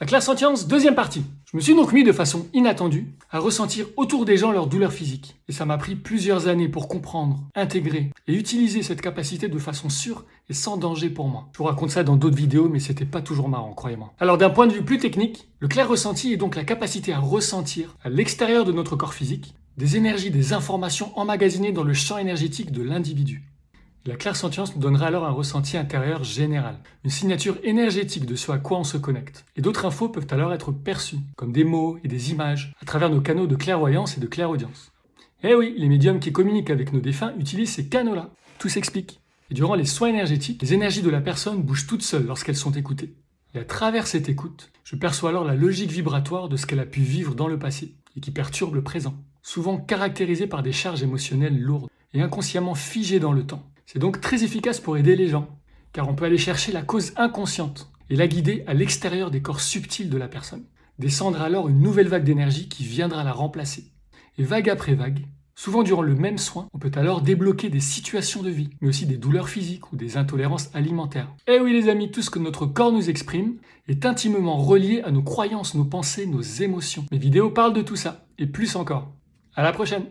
La clairsentience, deuxième partie. Je me suis donc mis de façon inattendue à ressentir autour des gens leur douleur physique. Et ça m'a pris plusieurs années pour comprendre, intégrer et utiliser cette capacité de façon sûre et sans danger pour moi. Je vous raconte ça dans d'autres vidéos, mais c'était pas toujours marrant, croyez-moi. Alors d'un point de vue plus technique, le clair ressenti est donc la capacité à ressentir à l'extérieur de notre corps physique des énergies, des informations emmagasinées dans le champ énergétique de l'individu. La clairsentience nous donnera alors un ressenti intérieur général, une signature énergétique de ce à quoi on se connecte. Et d'autres infos peuvent alors être perçues, comme des mots et des images, à travers nos canaux de clairvoyance et de clairaudience. Eh oui, les médiums qui communiquent avec nos défunts utilisent ces canaux-là. Tout s'explique. Et durant les soins énergétiques, les énergies de la personne bougent toutes seules lorsqu'elles sont écoutées. Et à travers cette écoute, je perçois alors la logique vibratoire de ce qu'elle a pu vivre dans le passé et qui perturbe le présent, souvent caractérisée par des charges émotionnelles lourdes et inconsciemment figées dans le temps. C'est donc très efficace pour aider les gens, car on peut aller chercher la cause inconsciente et la guider à l'extérieur des corps subtils de la personne. Descendre alors une nouvelle vague d'énergie qui viendra la remplacer. Et vague après vague, souvent durant le même soin, on peut alors débloquer des situations de vie, mais aussi des douleurs physiques ou des intolérances alimentaires. Eh oui les amis, tout ce que notre corps nous exprime est intimement relié à nos croyances, nos pensées, nos émotions. Mes vidéos parlent de tout ça, et plus encore. À la prochaine